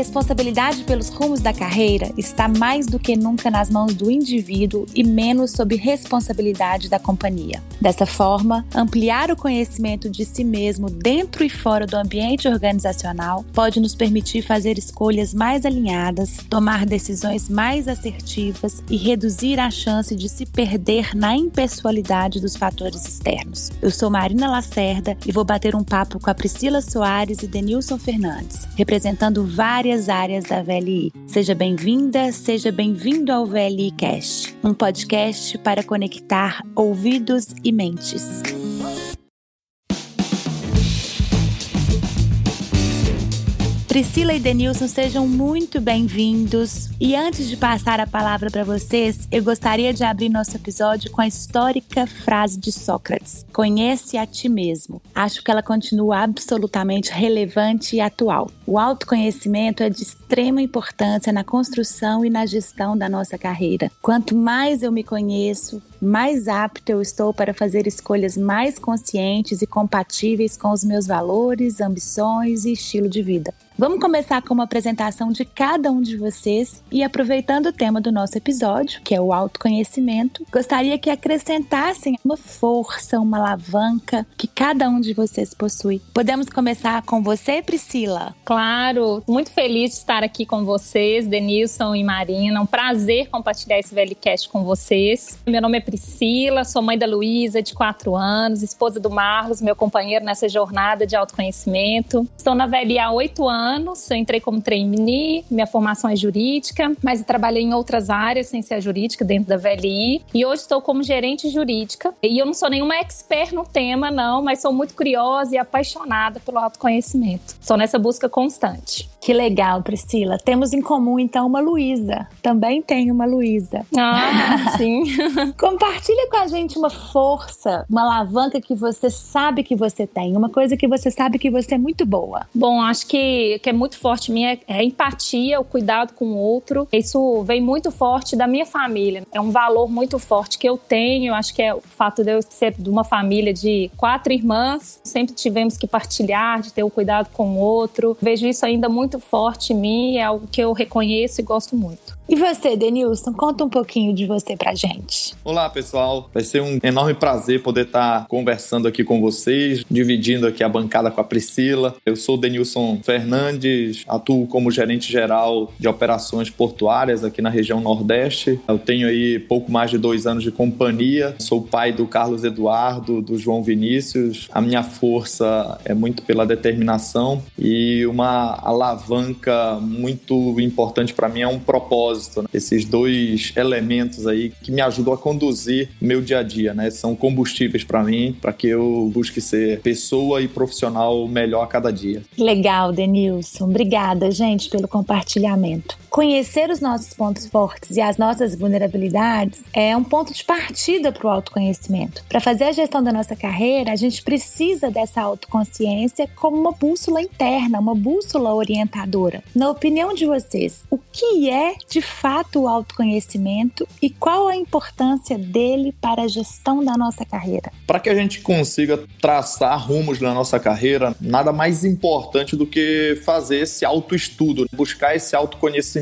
responsabilidade pelos rumos da carreira está mais do que nunca nas mãos do indivíduo e menos sob responsabilidade da companhia. Dessa forma, ampliar o conhecimento de si mesmo dentro e fora do ambiente organizacional pode nos permitir fazer escolhas mais alinhadas, tomar decisões mais assertivas e reduzir a chance de se perder na impessoalidade dos fatores externos. Eu sou Marina Lacerda e vou bater um papo com a Priscila Soares e Denilson Fernandes, representando várias áreas da VLI. Seja bem-vinda, seja bem-vindo ao VLI Cast, um podcast para conectar ouvidos e mentes. Priscila e Denilson, sejam muito bem-vindos. E antes de passar a palavra para vocês, eu gostaria de abrir nosso episódio com a histórica frase de Sócrates: Conhece a ti mesmo. Acho que ela continua absolutamente relevante e atual. O autoconhecimento é de extrema importância na construção e na gestão da nossa carreira. Quanto mais eu me conheço, mais apto eu estou para fazer escolhas mais conscientes e compatíveis com os meus valores, ambições e estilo de vida. Vamos começar com uma apresentação de cada um de vocês e aproveitando o tema do nosso episódio, que é o autoconhecimento, gostaria que acrescentassem uma força, uma alavanca que cada um de vocês possui. Podemos começar com você, Priscila? Claro, muito feliz de estar aqui com vocês, Denilson e Marina. Um prazer compartilhar esse VLCast com vocês. Meu nome é Priscila, sou mãe da Luísa, de 4 anos, esposa do Marlos, meu companheiro nessa jornada de autoconhecimento. Estou na VLI há 8 anos eu entrei como trainee, minha formação é jurídica, mas trabalhei em outras áreas sem ser jurídica dentro da VLI e hoje estou como gerente jurídica. E eu não sou nenhuma expert no tema, não, mas sou muito curiosa e apaixonada pelo autoconhecimento. Estou nessa busca constante. Que legal, Priscila. Temos em comum, então, uma Luísa. Também tem uma Luísa. Ah, sim. Compartilha com a gente uma força, uma alavanca que você sabe que você tem, uma coisa que você sabe que você é muito boa. Bom, acho que, que é muito forte minha é a empatia, o cuidado com o outro. Isso vem muito forte da minha família. É um valor muito forte que eu tenho. Acho que é o fato de eu ser de uma família de quatro irmãs. Sempre tivemos que partilhar, de ter o cuidado com o outro. Vejo isso ainda muito muito forte em mim, é algo que eu reconheço e gosto muito. E você, Denilson, conta um pouquinho de você pra gente. Olá, pessoal. Vai ser um enorme prazer poder estar conversando aqui com vocês, dividindo aqui a bancada com a Priscila. Eu sou Denilson Fernandes, atuo como gerente geral de operações portuárias aqui na região Nordeste. Eu tenho aí pouco mais de dois anos de companhia. Sou pai do Carlos Eduardo, do João Vinícius. A minha força é muito pela determinação e uma alavanca muito importante para mim é um propósito propósito, né? esses dois elementos aí que me ajudam a conduzir meu dia a dia, né? São combustíveis para mim, para que eu busque ser pessoa e profissional melhor a cada dia. Legal, Denilson. Obrigada, gente, pelo compartilhamento. Conhecer os nossos pontos fortes e as nossas vulnerabilidades é um ponto de partida para o autoconhecimento. Para fazer a gestão da nossa carreira, a gente precisa dessa autoconsciência como uma bússola interna, uma bússola orientadora. Na opinião de vocês, o que é de fato o autoconhecimento e qual a importância dele para a gestão da nossa carreira? Para que a gente consiga traçar rumos na nossa carreira, nada mais importante do que fazer esse autoestudo, buscar esse autoconhecimento,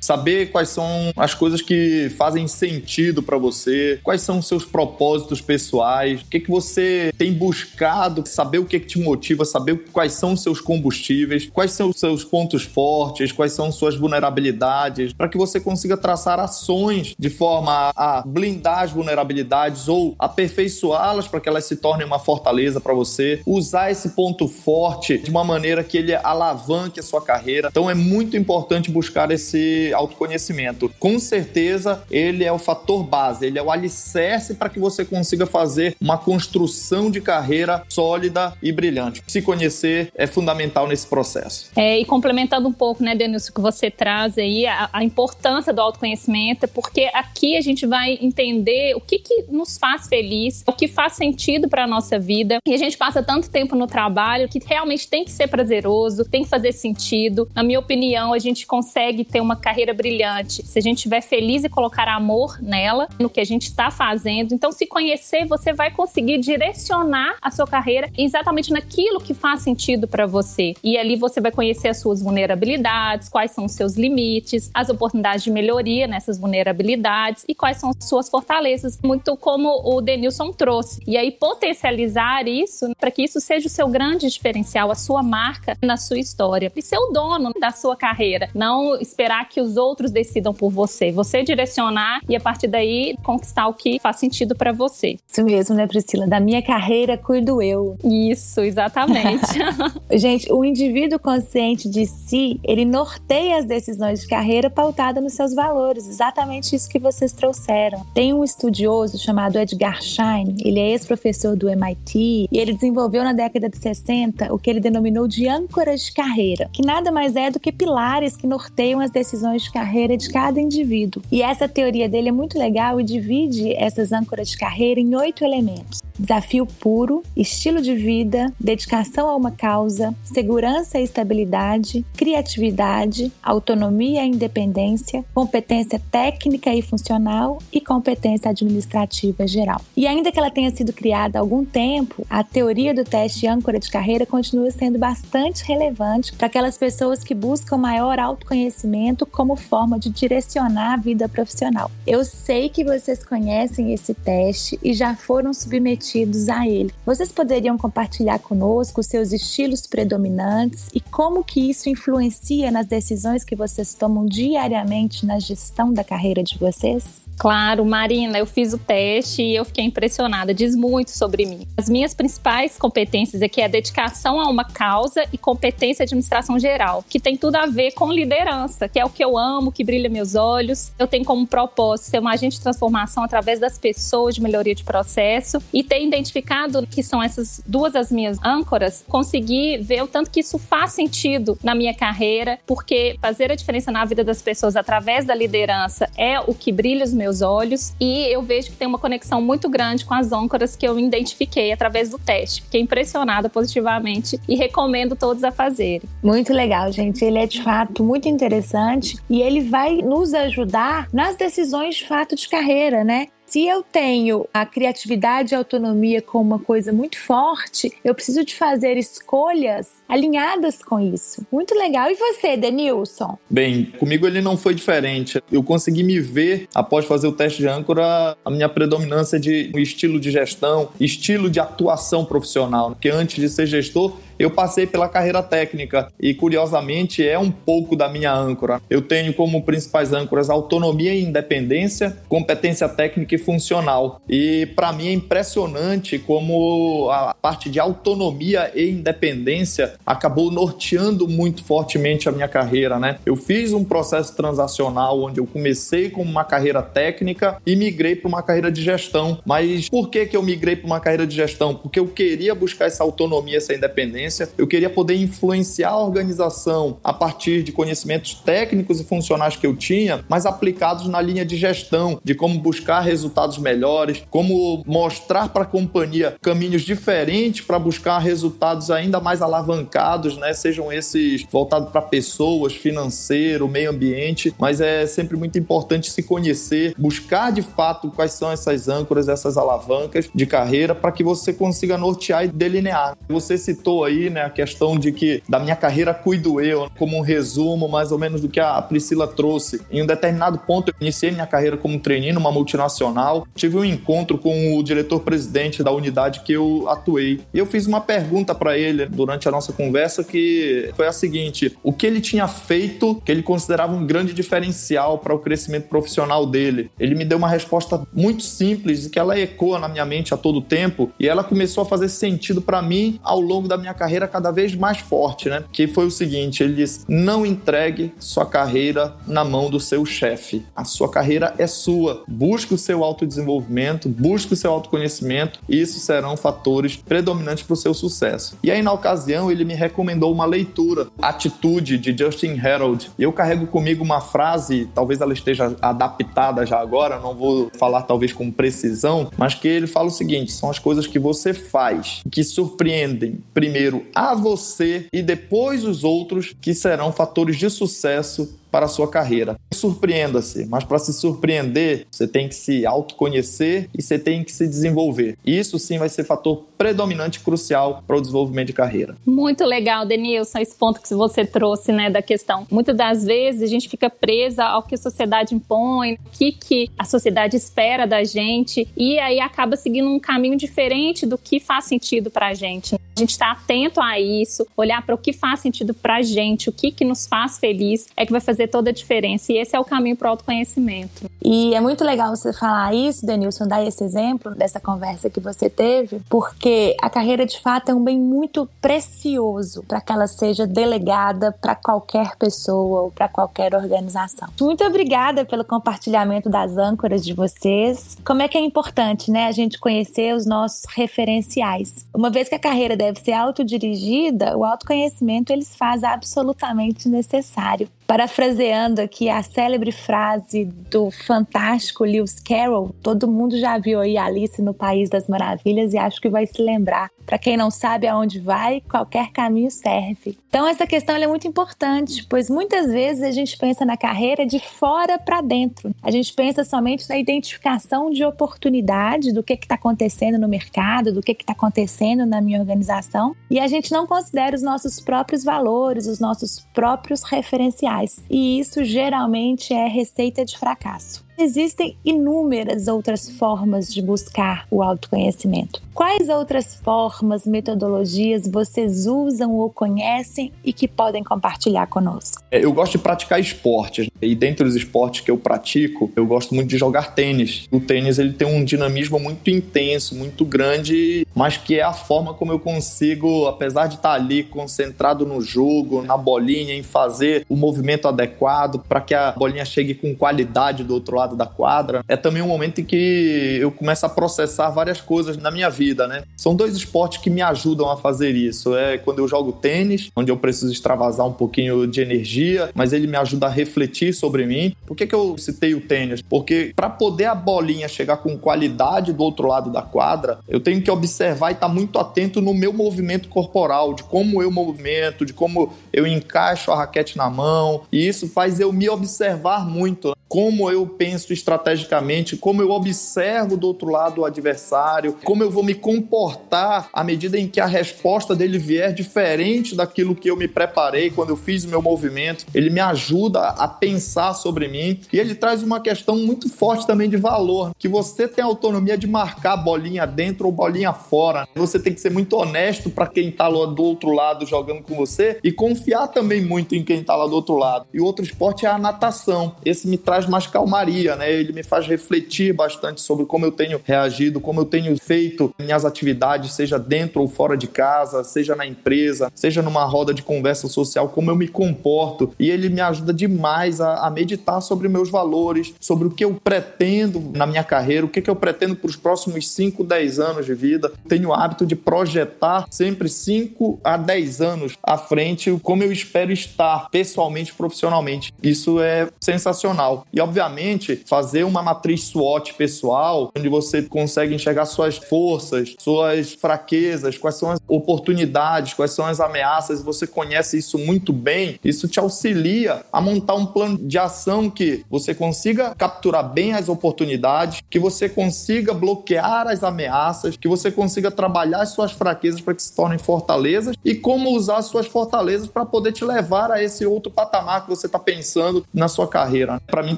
saber quais são as coisas que fazem sentido para você, quais são os seus propósitos pessoais, o que, que você tem buscado, saber o que, que te motiva, saber quais são os seus combustíveis, quais são os seus pontos fortes, quais são suas vulnerabilidades, para que você você consiga traçar ações de forma a blindar as vulnerabilidades ou aperfeiçoá-las para que elas se tornem uma fortaleza para você, usar esse ponto forte de uma maneira que ele alavanque a sua carreira. Então é muito importante buscar esse autoconhecimento. Com certeza, ele é o fator base, ele é o alicerce para que você consiga fazer uma construção de carreira sólida e brilhante. Se conhecer é fundamental nesse processo. É, e complementando um pouco, né, Denilson, que você traz aí, a, a importância do autoconhecimento, porque aqui a gente vai entender o que, que nos faz feliz, o que faz sentido para a nossa vida. E a gente passa tanto tempo no trabalho que realmente tem que ser prazeroso, tem que fazer sentido. Na minha opinião, a gente consegue ter uma carreira brilhante se a gente estiver feliz e colocar amor nela, no que a gente está fazendo. Então, se conhecer, você vai conseguir direcionar a sua carreira exatamente naquilo que faz sentido para você. E ali você vai conhecer as suas vulnerabilidades, quais são os seus limites, as oportunidades de melhoria nessas vulnerabilidades e quais são as suas fortalezas, muito como o Denilson trouxe. E aí potencializar isso para que isso seja o seu grande diferencial, a sua marca na sua história. E ser o dono da sua carreira, não esperar que os outros decidam por você. Você direcionar e a partir daí conquistar o que faz sentido para você. Isso mesmo, né, Priscila? Da minha carreira cuido eu. Isso, exatamente. Gente, o indivíduo consciente de si, ele norteia as decisões de carreira pautada nos seus valores. Exatamente isso que vocês trouxeram. Tem um estudioso chamado Edgar Schein, ele é ex-professor do MIT e ele desenvolveu na década de 60 o que ele denominou de âncoras de carreira, que nada mais é do que pilares que norteiam as decisões de carreira de cada indivíduo. E essa teoria dele é muito legal e divide essas âncoras de carreira em oito elementos: desafio puro, estilo de vida, dedicação a uma causa, segurança e estabilidade, criatividade, autonomia e independência, competência técnica e funcional e competência administrativa geral. E ainda que ela tenha sido criada há algum tempo, a teoria do teste âncora de carreira continua sendo bastante relevante para aquelas pessoas que buscam maior autoconhecimento como forma de direcionar a vida profissional. Eu sei que vocês conhecem esse teste e já foram submetidos a ele. Vocês poderiam compartilhar conosco seus estilos predominantes e como que isso influencia nas decisões que vocês tomam diariamente na gestão da carreira de vocês? Claro, Marina, eu fiz o teste e eu fiquei impressionada. Diz muito sobre mim. As minhas principais competências aqui é dedicação a uma causa e competência administração geral, que tem tudo a ver com liderança, que é o que eu amo, que brilha meus olhos. Eu tenho como propósito ser um agente de transformação através das pessoas, de melhoria de processo e ter identificado que são essas duas as minhas âncoras, conseguir ver o tanto que isso faz sentido na minha carreira, porque fazer a diferença na vida das pessoas através da liderança é o que brilha os meus olhos e eu vejo que tem uma conexão muito grande com as âncoras que eu identifiquei através do teste. Fiquei impressionada positivamente e recomendo todos a fazerem. Muito legal, gente. Ele é de fato muito interessante e ele vai nos ajudar nas decisões de fato de carreira, né? Se eu tenho a criatividade e a autonomia como uma coisa muito forte, eu preciso de fazer escolhas alinhadas com isso. Muito legal. E você, Denilson? Bem, comigo ele não foi diferente. Eu consegui me ver, após fazer o teste de âncora, a minha predominância de estilo de gestão, estilo de atuação profissional. Porque antes de ser gestor, eu passei pela carreira técnica e, curiosamente, é um pouco da minha âncora. Eu tenho como principais âncoras autonomia e independência, competência técnica e funcional. E, para mim, é impressionante como a parte de autonomia e independência acabou norteando muito fortemente a minha carreira, né? Eu fiz um processo transacional onde eu comecei com uma carreira técnica e migrei para uma carreira de gestão. Mas por que, que eu migrei para uma carreira de gestão? Porque eu queria buscar essa autonomia, essa independência eu queria poder influenciar a organização a partir de conhecimentos técnicos e funcionais que eu tinha, mas aplicados na linha de gestão, de como buscar resultados melhores, como mostrar para a companhia caminhos diferentes para buscar resultados ainda mais alavancados, né? Sejam esses voltados para pessoas, financeiro, meio ambiente, mas é sempre muito importante se conhecer, buscar de fato quais são essas âncoras, essas alavancas de carreira para que você consiga nortear e delinear. Você citou aí né, a questão de que da minha carreira cuido eu, como um resumo mais ou menos do que a Priscila trouxe. Em um determinado ponto, eu iniciei minha carreira como trainee numa multinacional, tive um encontro com o diretor-presidente da unidade que eu atuei. E eu fiz uma pergunta para ele durante a nossa conversa que foi a seguinte: o que ele tinha feito que ele considerava um grande diferencial para o crescimento profissional dele? Ele me deu uma resposta muito simples que ela ecoa na minha mente a todo tempo e ela começou a fazer sentido para mim ao longo da minha carreira cada vez mais forte, né? Que foi o seguinte: ele disse, não entregue sua carreira na mão do seu chefe. A sua carreira é sua. Busque o seu autodesenvolvimento, busque o seu autoconhecimento, e isso serão fatores predominantes para o seu sucesso. E aí, na ocasião, ele me recomendou uma leitura, Atitude, de Justin Harold. Eu carrego comigo uma frase, talvez ela esteja adaptada já agora, não vou falar talvez com precisão, mas que ele fala o seguinte: são as coisas que você faz que surpreendem primeiro a você e depois os outros que serão fatores de sucesso para a sua carreira. Surpreenda-se, mas para se surpreender, você tem que se autoconhecer e você tem que se desenvolver. Isso sim vai ser fator predominante crucial para o desenvolvimento de carreira. Muito legal, Denilson, esse ponto que você trouxe, né, da questão. Muitas das vezes a gente fica presa ao que a sociedade impõe, o que, que a sociedade espera da gente, e aí acaba seguindo um caminho diferente do que faz sentido para a gente. A gente está atento a isso, olhar para o que faz sentido para a gente, o que, que nos faz feliz, é que vai fazer toda a diferença. E esse é o caminho para o autoconhecimento. E é muito legal você falar isso, Denilson, dar esse exemplo dessa conversa que você teve, porque a carreira de fato é um bem muito precioso para que ela seja delegada para qualquer pessoa ou para qualquer organização. Muito obrigada pelo compartilhamento das âncoras de vocês. Como é que é importante, né, a gente conhecer os nossos referenciais. Uma vez que a carreira deve ser autodirigida, o autoconhecimento ele se faz absolutamente necessário. Parafraseando aqui a célebre frase do fantástico Lewis Carroll, todo mundo já viu aí Alice no País das Maravilhas e acho que vai se lembrar. Para quem não sabe aonde vai, qualquer caminho serve. Então essa questão é muito importante, pois muitas vezes a gente pensa na carreira de fora para dentro. A gente pensa somente na identificação de oportunidade, do que está acontecendo no mercado, do que está acontecendo na minha organização, e a gente não considera os nossos próprios valores, os nossos próprios referenciais. E isso geralmente é receita de fracasso. Existem inúmeras outras formas de buscar o autoconhecimento. Quais outras formas, metodologias vocês usam ou conhecem e que podem compartilhar conosco? É, eu gosto de praticar esportes e dentre os esportes que eu pratico, eu gosto muito de jogar tênis. O tênis ele tem um dinamismo muito intenso, muito grande, mas que é a forma como eu consigo, apesar de estar ali concentrado no jogo, na bolinha, em fazer o movimento adequado para que a bolinha chegue com qualidade do outro lado lado da quadra, é também um momento em que eu começo a processar várias coisas na minha vida, né? São dois esportes que me ajudam a fazer isso. É quando eu jogo tênis, onde eu preciso extravasar um pouquinho de energia, mas ele me ajuda a refletir sobre mim. Por que, que eu citei o tênis? Porque para poder a bolinha chegar com qualidade do outro lado da quadra, eu tenho que observar e estar tá muito atento no meu movimento corporal, de como eu movimento, de como eu encaixo a raquete na mão. E isso faz eu me observar muito como eu penso estrategicamente, como eu observo do outro lado o adversário, como eu vou me comportar à medida em que a resposta dele vier diferente daquilo que eu me preparei quando eu fiz o meu movimento. Ele me ajuda a pensar sobre mim e ele traz uma questão muito forte também de valor, que você tem autonomia de marcar bolinha dentro ou bolinha fora. Você tem que ser muito honesto para quem está lá do outro lado jogando com você e confiar também muito em quem está lá do outro lado. E outro esporte é a natação. Esse me traz traz mais calmaria, né? Ele me faz refletir bastante sobre como eu tenho reagido, como eu tenho feito minhas atividades, seja dentro ou fora de casa, seja na empresa, seja numa roda de conversa social, como eu me comporto. E ele me ajuda demais a, a meditar sobre meus valores, sobre o que eu pretendo na minha carreira, o que, que eu pretendo para os próximos 5, 10 anos de vida. Tenho o hábito de projetar sempre 5 a 10 anos à frente como eu espero estar pessoalmente, profissionalmente. Isso é sensacional. E, obviamente, fazer uma matriz SWOT pessoal, onde você consegue enxergar suas forças, suas fraquezas, quais são as oportunidades, quais são as ameaças, você conhece isso muito bem, isso te auxilia a montar um plano de ação que você consiga capturar bem as oportunidades, que você consiga bloquear as ameaças, que você consiga trabalhar as suas fraquezas para que se tornem fortalezas e como usar as suas fortalezas para poder te levar a esse outro patamar que você está pensando na sua carreira. Para mim,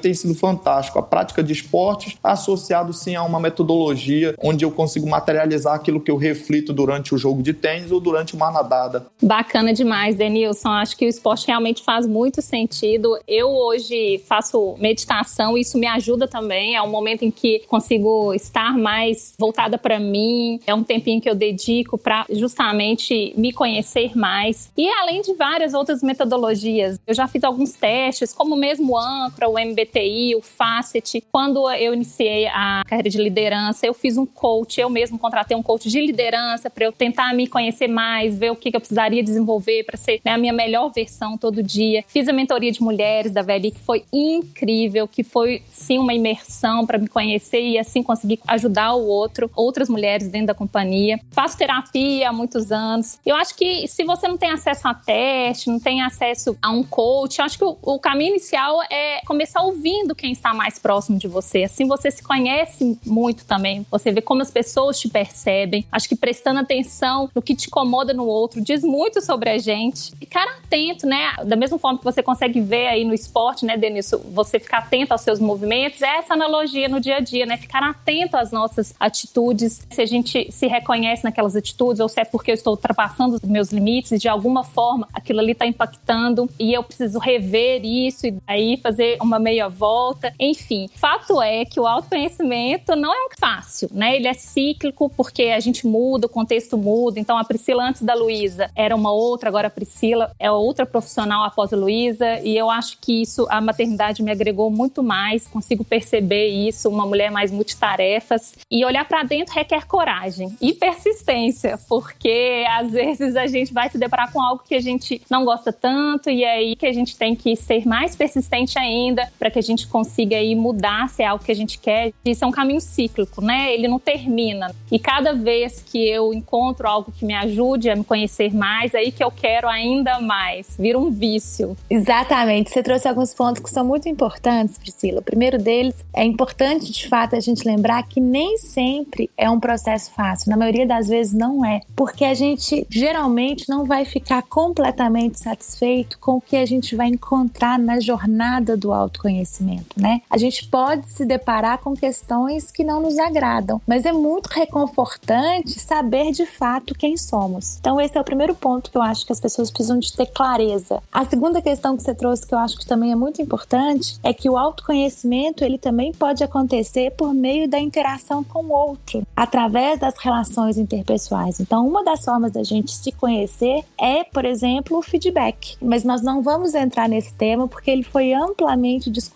tem sido fantástico. A prática de esportes associado sim a uma metodologia onde eu consigo materializar aquilo que eu reflito durante o jogo de tênis ou durante uma nadada. Bacana demais, Denilson. Acho que o esporte realmente faz muito sentido. Eu hoje faço meditação, isso me ajuda também. É um momento em que consigo estar mais voltada para mim. É um tempinho que eu dedico para justamente me conhecer mais. E além de várias outras metodologias, eu já fiz alguns testes, como mesmo o Ancra, o MBT O Facet. Quando eu iniciei a carreira de liderança, eu fiz um coach, eu mesmo contratei um coach de liderança, para eu tentar me conhecer mais, ver o que, que eu precisaria desenvolver para ser né, a minha melhor versão todo dia. Fiz a mentoria de mulheres da VLI, que foi incrível, que foi sim uma imersão para me conhecer e assim conseguir ajudar o outro, outras mulheres dentro da companhia. Faço terapia há muitos anos. Eu acho que se você não tem acesso a teste, não tem acesso a um coach, eu acho que o, o caminho inicial é começar ouvindo quem está mais próximo de você. Assim você se conhece muito também. Você vê como as pessoas te percebem. Acho que prestando atenção no que te incomoda no outro diz muito sobre a gente. Ficar atento, né? Da mesma forma que você consegue ver aí no esporte, né, Denilson? Você ficar atento aos seus movimentos. É essa analogia no dia a dia, né? Ficar atento às nossas atitudes. Se a gente se reconhece naquelas atitudes ou se é porque eu estou ultrapassando os meus limites, de alguma forma aquilo ali está impactando e eu preciso rever isso e aí fazer uma meia volta. Enfim, fato é que o autoconhecimento não é fácil, né? Ele é cíclico porque a gente muda, o contexto muda. Então a Priscila antes da Luísa era uma outra, agora a Priscila é outra profissional após a Luísa e eu acho que isso a maternidade me agregou muito mais, consigo perceber isso, uma mulher mais multitarefas e olhar para dentro requer coragem e persistência, porque às vezes a gente vai se deparar com algo que a gente não gosta tanto e é aí que a gente tem que ser mais persistente ainda para que a gente consiga aí mudar se é algo que a gente quer. Isso é um caminho cíclico, né? Ele não termina. E cada vez que eu encontro algo que me ajude a me conhecer mais, aí que eu quero ainda mais. Vira um vício. Exatamente. Você trouxe alguns pontos que são muito importantes, Priscila. O primeiro deles é importante, de fato, a gente lembrar que nem sempre é um processo fácil. Na maioria das vezes não é, porque a gente geralmente não vai ficar completamente satisfeito com o que a gente vai encontrar na jornada do autoconhecimento, né? A gente pode se deparar com questões que não nos agradam, mas é muito reconfortante saber de fato quem somos. Então esse é o primeiro ponto que eu acho que as pessoas precisam de ter clareza. A segunda questão que você trouxe que eu acho que também é muito importante é que o autoconhecimento ele também pode acontecer por meio da interação com o outro, através das relações interpessoais. Então uma das formas da gente se conhecer é, por exemplo, o feedback. Mas nós não vamos entrar nesse tema porque ele foi amplamente discutido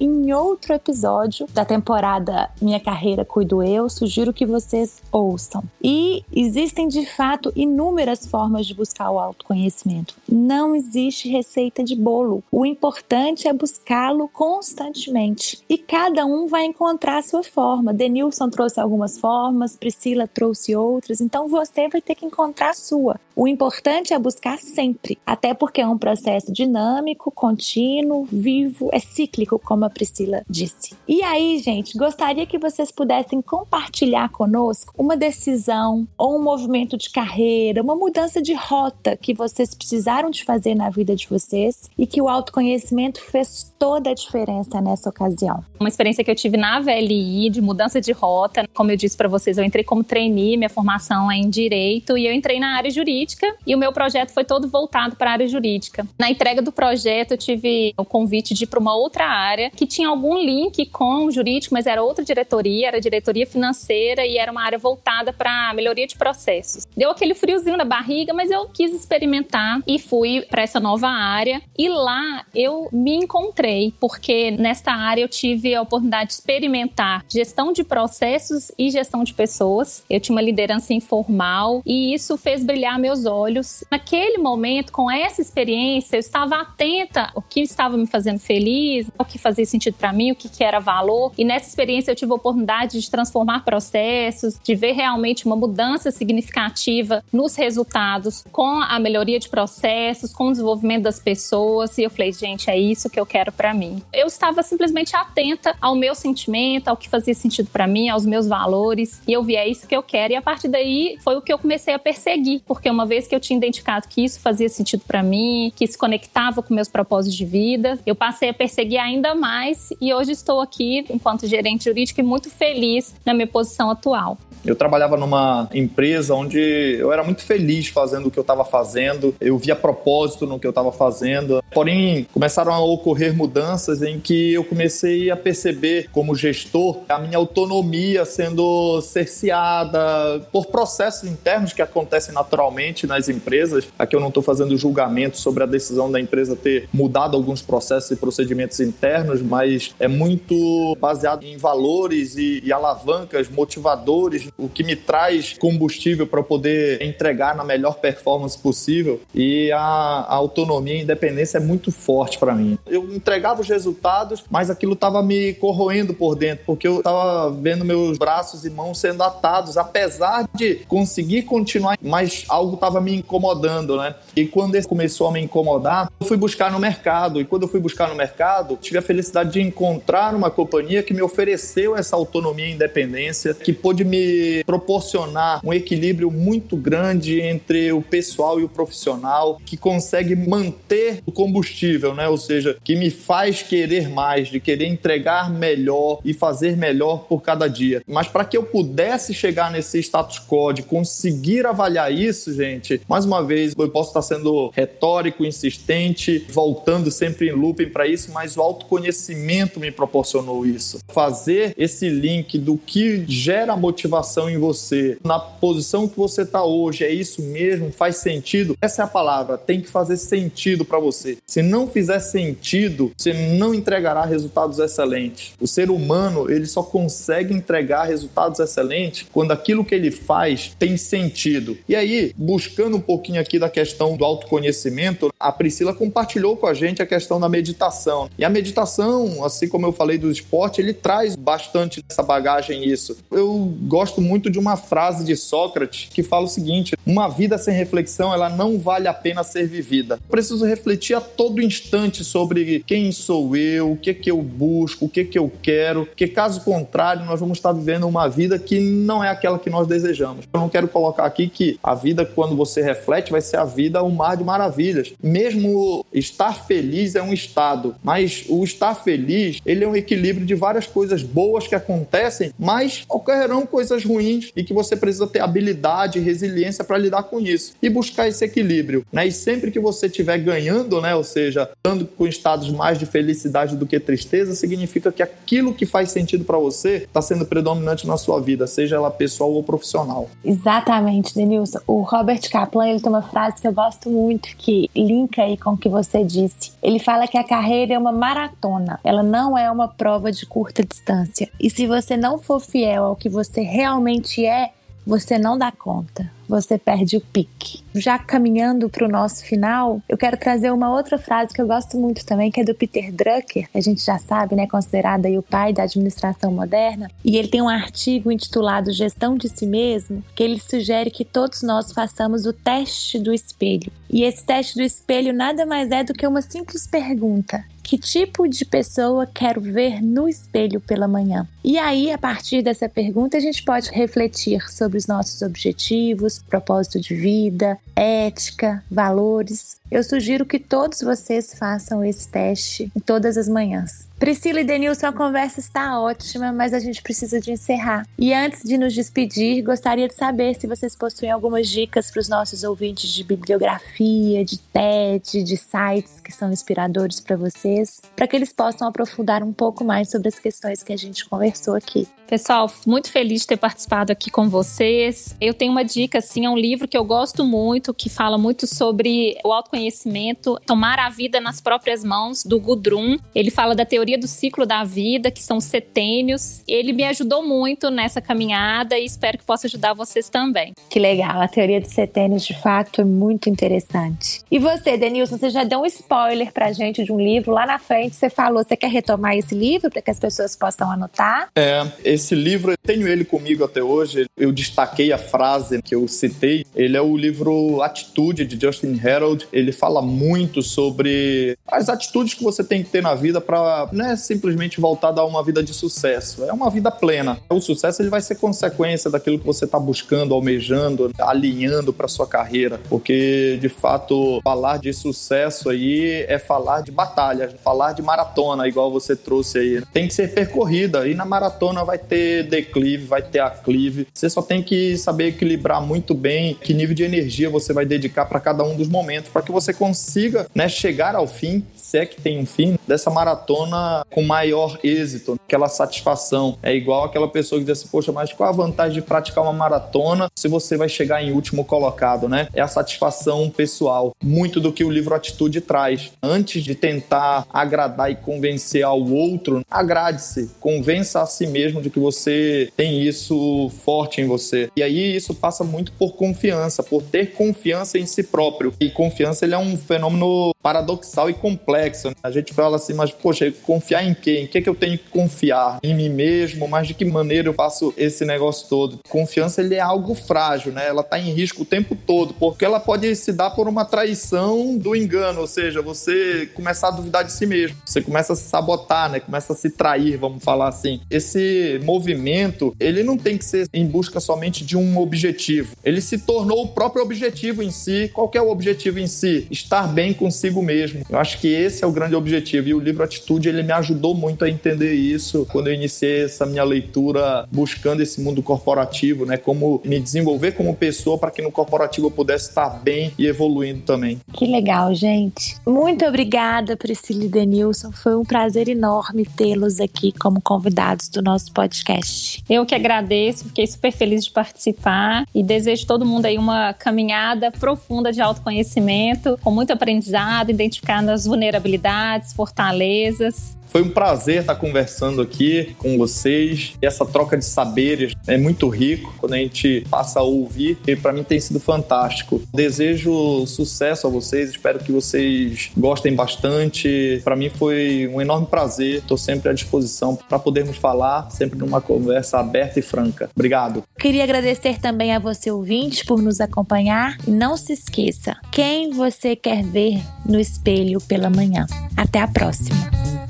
em outro episódio da temporada Minha Carreira Cuido Eu. Sugiro que vocês ouçam. E existem de fato inúmeras formas de buscar o autoconhecimento. Não existe receita de bolo. O importante é buscá-lo constantemente. E cada um vai encontrar a sua forma. Denilson trouxe algumas formas, Priscila trouxe outras. Então você vai ter que encontrar a sua. O importante é buscar sempre, até porque é um processo dinâmico, contínuo, vivo, é cíclico, como a Priscila disse. E aí, gente, gostaria que vocês pudessem compartilhar conosco uma decisão ou um movimento de carreira, uma mudança de rota que vocês precisaram de fazer na vida de vocês e que o autoconhecimento fez toda a diferença nessa ocasião. Uma experiência que eu tive na VLI de mudança de rota, como eu disse para vocês, eu entrei como trainee, minha formação é em direito e eu entrei na área jurídica e o meu projeto foi todo voltado para a área jurídica. Na entrega do projeto, eu tive o convite de ir para uma outra área que tinha algum link com o jurídico, mas era outra diretoria, era diretoria financeira e era uma área voltada para melhoria de processos. Deu aquele friozinho na barriga, mas eu quis experimentar e fui para essa nova área. E lá eu me encontrei, porque nesta área eu tive a oportunidade de experimentar gestão de processos e gestão de pessoas. Eu tinha uma liderança informal e isso fez brilhar meus olhos. Naquele momento, com essa experiência, eu estava atenta ao que estava me fazendo feliz, o que fazia sentido para mim, o que, que era valor. E nessa experiência eu tive a oportunidade de transformar processos, de ver realmente uma mudança significativa nos resultados com a melhoria de processos, com o desenvolvimento das pessoas. E eu falei, gente, é isso que eu quero para mim. Eu estava simplesmente atenta ao meu sentimento, ao que fazia sentido para mim, aos meus valores. E eu vi, é isso que eu quero. E a partir daí foi o que eu comecei a perseguir, porque uma vez que eu tinha identificado que isso fazia sentido para mim, que se conectava com meus propósitos de vida, eu passei a perseguir ainda mais e hoje estou aqui enquanto gerente jurídico e muito feliz na minha posição atual. Eu trabalhava numa empresa onde eu era muito feliz fazendo o que eu estava fazendo, eu via propósito no que eu estava fazendo. Porém, começaram a ocorrer mudanças em que eu comecei a perceber, como gestor, a minha autonomia sendo cerceada por processos internos que acontecem naturalmente nas empresas. Aqui eu não estou fazendo julgamento sobre a decisão da empresa ter mudado alguns processos e procedimentos internos, mas é muito baseado em valores e, e alavancas, motivadores o que me traz combustível para poder entregar na melhor performance possível e a, a autonomia e independência é muito forte para mim. Eu entregava os resultados, mas aquilo estava me corroendo por dentro, porque eu estava vendo meus braços e mãos sendo atados, apesar de conseguir continuar, mas algo estava me incomodando, né? E quando isso começou a me incomodar, eu fui buscar no mercado. E quando eu fui buscar no mercado, tive a felicidade de encontrar uma companhia que me ofereceu essa autonomia e independência, que pôde me proporcionar um equilíbrio muito grande entre o pessoal e o profissional, que consegue manter o combustível, né? Ou seja, que me faz querer mais, de querer entregar melhor e fazer melhor por cada dia. Mas para que eu pudesse chegar nesse status quo, de conseguir avaliar isso, gente, mais uma vez, eu posso estar sendo retórico, insistente, voltando sempre em looping para isso, mas o autoconhecimento me proporcionou isso. Fazer esse link do que gera motivação em você, na posição que você está hoje, é isso mesmo? Faz sentido? Essa é a palavra, tem que fazer sentido para você. Se não fizer sentido, você não entregará resultados excelentes. O ser humano, ele só consegue entregar resultados excelentes quando aquilo que ele faz tem sentido. E aí, buscando um pouquinho aqui da questão do autoconhecimento, a Priscila compartilhou com a gente a questão da meditação. E a meditação, assim como eu falei do esporte, ele traz bastante essa bagagem isso. Eu gosto muito de uma frase de Sócrates que fala o seguinte: uma vida sem reflexão, ela não vale a pena ser vivida. Preciso refletir a todo instante sobre quem sou eu, o que que eu busco, o que que eu quero, porque caso contrário, nós vamos estar vivendo uma vida que não é aquela que nós desejamos. Eu não quero colocar aqui que a vida quando você reflete vai ser a vida um mar de maravilhas. Mesmo estar feliz é um estado, mas o estar feliz, ele é um equilíbrio de várias coisas boas que acontecem, mas ocorrerão coisas ruins e que você precisa ter habilidade e resiliência para lidar com isso e buscar esse equilíbrio, né? E sempre que você estiver ganhando, né, ou seja, estando com estados mais de felicidade do que tristeza, significa que aquilo que faz sentido para você está sendo predominante na sua vida, seja ela pessoal ou profissional. Exatamente, Denilson. O Robert Kaplan ele tem uma frase que eu gosto muito que linka aí com o que você disse. Ele fala que a carreira é uma maratona, ela não é uma prova de curta distância. E se você não for fiel ao que você realmente é, você não dá conta você perde o pique. Já caminhando para o nosso final, eu quero trazer uma outra frase que eu gosto muito também, que é do Peter Drucker, a gente já sabe, né, considerado aí o pai da administração moderna, e ele tem um artigo intitulado Gestão de Si Mesmo, que ele sugere que todos nós façamos o teste do espelho. E esse teste do espelho nada mais é do que uma simples pergunta: que tipo de pessoa quero ver no espelho pela manhã? E aí, a partir dessa pergunta, a gente pode refletir sobre os nossos objetivos, propósito de vida, ética, valores. Eu sugiro que todos vocês façam esse teste em todas as manhãs. Priscila e Denilson, a conversa está ótima, mas a gente precisa de encerrar. E antes de nos despedir, gostaria de saber se vocês possuem algumas dicas para os nossos ouvintes de bibliografia, de TED, de sites que são inspiradores para vocês, para que eles possam aprofundar um pouco mais sobre as questões que a gente conversou aqui. Pessoal, muito feliz de ter participado aqui com vocês. Eu tenho uma dica, assim, é um livro que eu gosto muito, que fala muito sobre o autoconhecimento, tomar a vida nas próprias mãos, do Gudrun. Ele fala da teoria do ciclo da vida, que são setênios. Ele me ajudou muito nessa caminhada e espero que possa ajudar vocês também. Que legal, a teoria dos setênios, de fato, é muito interessante. E você, Denilson, você já deu um spoiler pra gente de um livro lá na frente. Você falou, você quer retomar esse livro para que as pessoas possam anotar? É, esse livro, eu tenho ele comigo até hoje. Eu destaquei a frase que eu citei. Ele é o livro Atitude, de Justin Harold. Ele fala muito sobre as atitudes que você tem que ter na vida para não é simplesmente voltar a dar uma vida de sucesso. É uma vida plena. O sucesso ele vai ser consequência daquilo que você está buscando, almejando, alinhando para sua carreira. Porque, de fato, falar de sucesso aí é falar de batalha, falar de maratona, igual você trouxe aí. Tem que ser percorrida. E na maratona vai ter declive, vai ter aclive. Você só tem que saber equilibrar muito bem que nível de energia você vai dedicar para cada um dos momentos para que você consiga né, chegar ao fim, se é que tem um fim, dessa maratona com maior êxito, aquela satisfação. É igual aquela pessoa que diz assim, poxa, mas qual a vantagem de praticar uma maratona se você vai chegar em último colocado, né? É a satisfação pessoal. Muito do que o livro Atitude traz. Antes de tentar agradar e convencer ao outro, agrade-se, convença a si mesmo de que você tem isso forte em você. E aí isso passa muito por confiança, por ter confiança em si próprio. E confiança ele é um fenômeno paradoxal e complexo. A gente fala assim, mas poxa, confiar em quem? Em que, que eu tenho que confiar? Em mim mesmo? Mas de que maneira eu faço esse negócio todo? Confiança ele é algo frágil, né? Ela está em risco o tempo todo, porque ela pode se dar por uma traição do engano, ou seja, você começar a duvidar de si mesmo, você começa a se sabotar, né? Começa a se trair, vamos falar assim. Esse movimento, ele não tem que ser em busca somente de um objetivo. Ele se tornou o próprio objetivo em si. Qual é o objetivo em si? Estar bem consigo mesmo. Eu acho que esse é o grande objetivo. E o livro Atitude, ele me ajudou muito a entender isso quando eu iniciei essa minha leitura buscando esse mundo corporativo, né? Como me desenvolver como pessoa para que no corporativo eu pudesse estar bem e evoluindo também. Que legal, gente. Muito obrigada, Priscila Denilson. Foi um prazer enorme tê-los aqui como convidados do nosso podcast. Eu que agradeço, fiquei super feliz de participar e desejo todo mundo aí uma caminhada profunda de autoconhecimento, com muito aprendizado, identificando as vulnerabilidades, fortalezas foi um prazer estar conversando aqui com vocês. Essa troca de saberes é muito rico quando a gente passa a ouvir e para mim tem sido fantástico. Desejo sucesso a vocês, espero que vocês gostem bastante. Para mim foi um enorme prazer. Estou sempre à disposição para podermos falar, sempre numa conversa aberta e franca. Obrigado. Queria agradecer também a você ouvinte por nos acompanhar e não se esqueça, quem você quer ver no espelho pela manhã. Até a próxima.